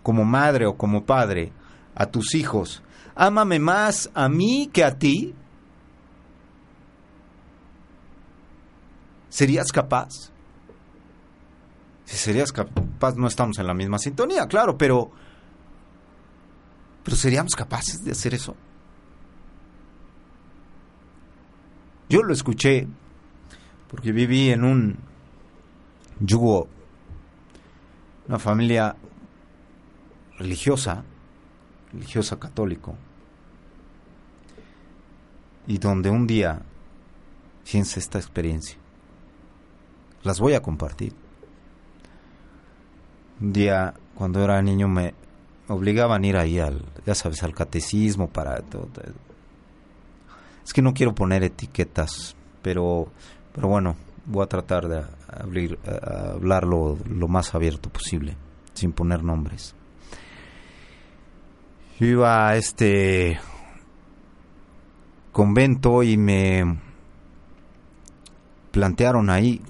[SPEAKER 2] como madre o como padre, a tus hijos, ámame más a mí que a ti? ¿Serías capaz? Si serías capaz, no estamos en la misma sintonía, claro, pero... Pero seríamos capaces de hacer eso. Yo lo escuché porque viví en un yugo una familia religiosa, religiosa católico, y donde un día, fíjense esta experiencia, las voy a compartir. Un día, cuando era niño, me obligaban a ir ahí al, ya sabes, al catecismo para todo. Es que no quiero poner etiquetas, pero, pero bueno, voy a tratar de abrir, hablarlo lo más abierto posible, sin poner nombres. Yo iba a este convento y me plantearon ahí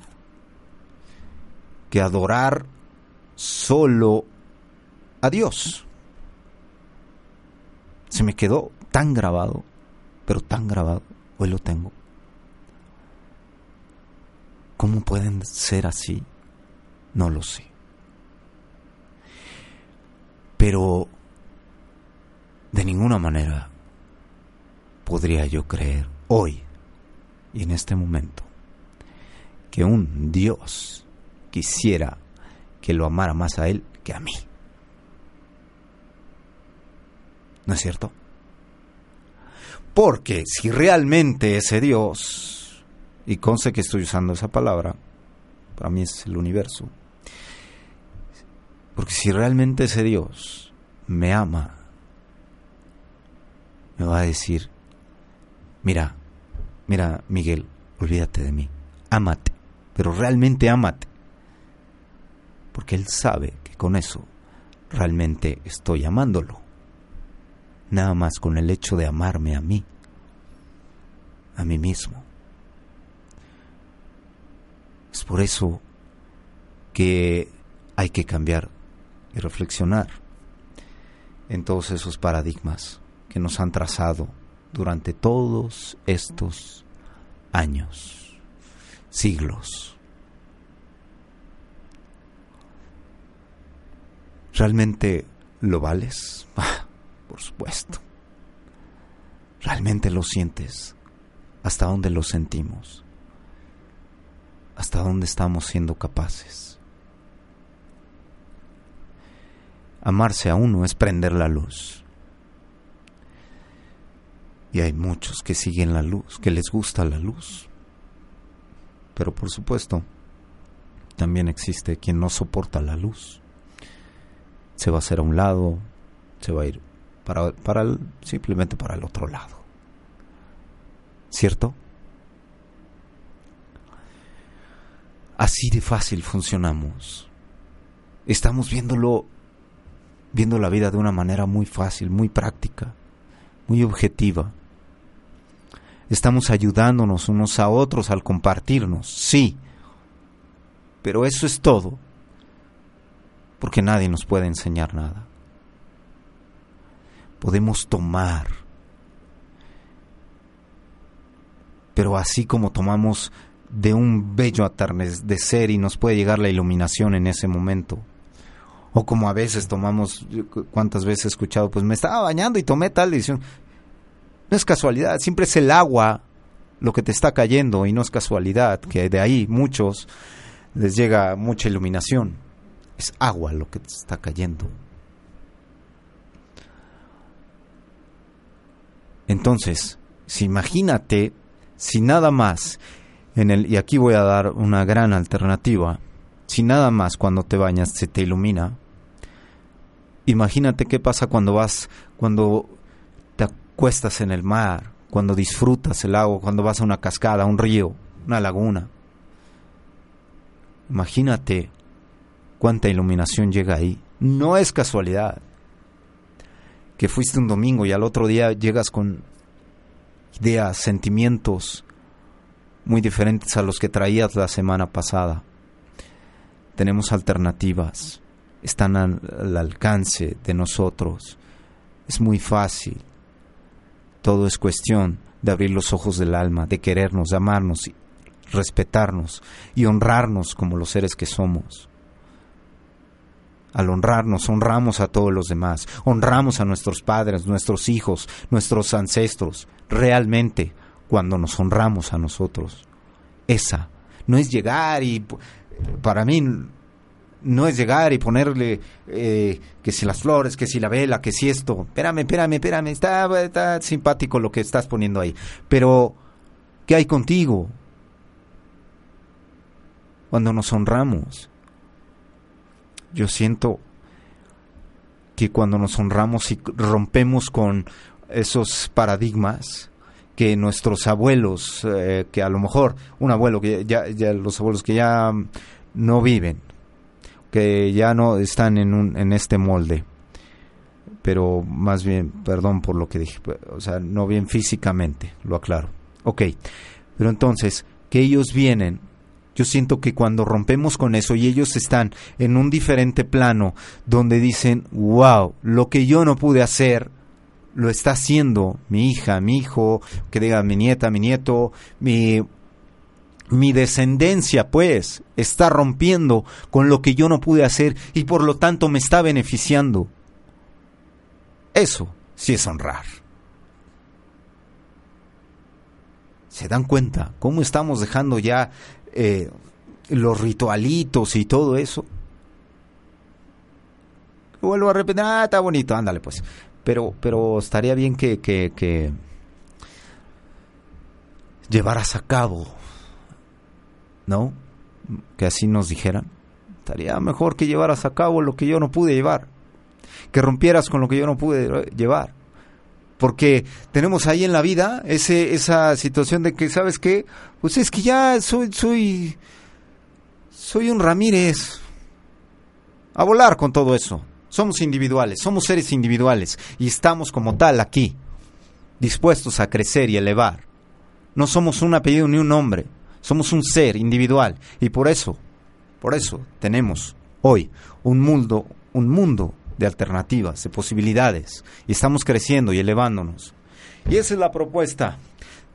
[SPEAKER 2] que adorar solo a Dios. Se me quedó tan grabado, pero tan grabado, hoy lo tengo. ¿Cómo pueden ser así? No lo sé. Pero de ninguna manera podría yo creer hoy y en este momento que un Dios quisiera que lo amara más a Él que a mí. ¿No es cierto? Porque si realmente ese Dios, y conste que estoy usando esa palabra, para mí es el universo, porque si realmente ese Dios me ama, me va a decir, mira, mira Miguel, olvídate de mí, ámate, pero realmente ámate, porque Él sabe que con eso realmente estoy amándolo. Nada más con el hecho de amarme a mí, a mí mismo. Es por eso que hay que cambiar y reflexionar en todos esos paradigmas que nos han trazado durante todos estos años, siglos. ¿Realmente lo vales? por supuesto. ¿Realmente lo sientes? ¿Hasta dónde lo sentimos? ¿Hasta dónde estamos siendo capaces? Amarse a uno es prender la luz. Y hay muchos que siguen la luz, que les gusta la luz. Pero por supuesto, también existe quien no soporta la luz. Se va a hacer a un lado, se va a ir para, simplemente para el otro lado. ¿Cierto? Así de fácil funcionamos. Estamos viéndolo, viendo la vida de una manera muy fácil, muy práctica, muy objetiva. Estamos ayudándonos unos a otros al compartirnos, sí. Pero eso es todo, porque nadie nos puede enseñar nada podemos tomar. Pero así como tomamos de un bello atardecer y nos puede llegar la iluminación en ese momento. O como a veces tomamos, cuántas veces he escuchado, pues me estaba bañando y tomé tal decisión. No es casualidad, siempre es el agua lo que te está cayendo y no es casualidad que de ahí muchos les llega mucha iluminación. Es agua lo que te está cayendo. Entonces, si imagínate, si nada más, en el, y aquí voy a dar una gran alternativa, si nada más cuando te bañas se te ilumina, imagínate qué pasa cuando vas, cuando te acuestas en el mar, cuando disfrutas el agua, cuando vas a una cascada, un río, una laguna. Imagínate cuánta iluminación llega ahí. No es casualidad que fuiste un domingo y al otro día llegas con ideas, sentimientos muy diferentes a los que traías la semana pasada. Tenemos alternativas, están al, alcance de nosotros. Es muy fácil. Todo es cuestión de abrir los ojos del alma, de querernos, de amarnos, respetarnos y honrarnos como los seres que somos. Al honrarnos, honramos a todos los demás, honramos a nuestros padres, nuestros hijos, nuestros ancestros, realmente cuando nos honramos a nosotros. Esa no es llegar y para mí no es llegar y ponerle eh, que si las flores, que si la vela, que si esto. Espérame, espérame, espérame. Está, está simpático lo que estás poniendo ahí. Pero, ¿qué hay contigo? Cuando nos honramos. Yo siento que cuando nos honramos y rompemos con esos paradigmas que nuestros abuelos, eh, que a lo mejor un abuelo que ya, ya los abuelos que ya no viven, que ya no están en, un, en este molde, pero más bien, perdón por lo que dije, o sea, no bien físicamente, lo aclaro. Ok, pero entonces, que ellos vienen, yo siento que cuando rompemos con eso y ellos están en un diferente plano donde dicen, wow, lo que yo no pude hacer, lo está haciendo mi hija, mi hijo, que diga mi nieta, mi nieto, mi mi descendencia, pues, está rompiendo con lo que yo no pude hacer y por lo tanto me está beneficiando. Eso sí es honrar. ¿Se dan cuenta cómo estamos dejando ya eh, los ritualitos y todo eso? Vuelvo a repetir, ah, está bonito, ándale pues. Pero, pero estaría bien que, que, llevaras a cabo ¿no? Que así nos dijeran. Estaría mejor que llevaras a cabo lo que yo no pude llevar, que rompieras con lo que yo no pude llevar. Porque tenemos ahí en la vida ese, esa situación de que, ¿sabes qué? Pues es que ya soy, soy, soy un Ramírez. A volar con todo eso. Somos individuales, somos seres individuales y estamos como tal aquí, dispuestos a crecer y elevar. No somos un apellido ni un nombre. Somos un ser individual y por eso, por eso tenemos hoy un mundo, un mundo de alternativas, de posibilidades y estamos creciendo y elevándonos. Y esa es la propuesta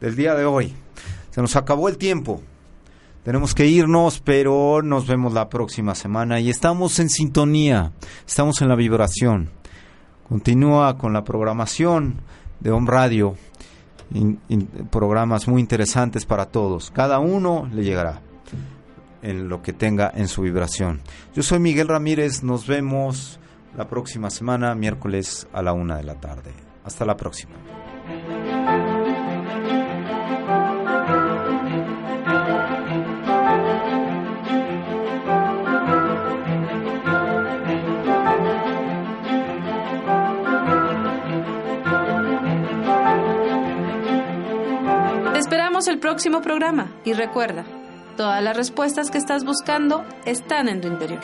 [SPEAKER 2] del día de hoy. Se nos acabó el tiempo. Tenemos que irnos, pero nos vemos la próxima semana y estamos en sintonía, estamos en la vibración. Continúa con la programación de Home Radio programas muy interesantes para todos. Cada uno le llegará en lo que tenga en su vibración. Yo soy Miguel Ramírez, nos vemos la próxima semana, miércoles a la una de la tarde. Hasta la próxima.
[SPEAKER 1] El próximo programa y recuerda, todas las respuestas que estás buscando están en tu interior.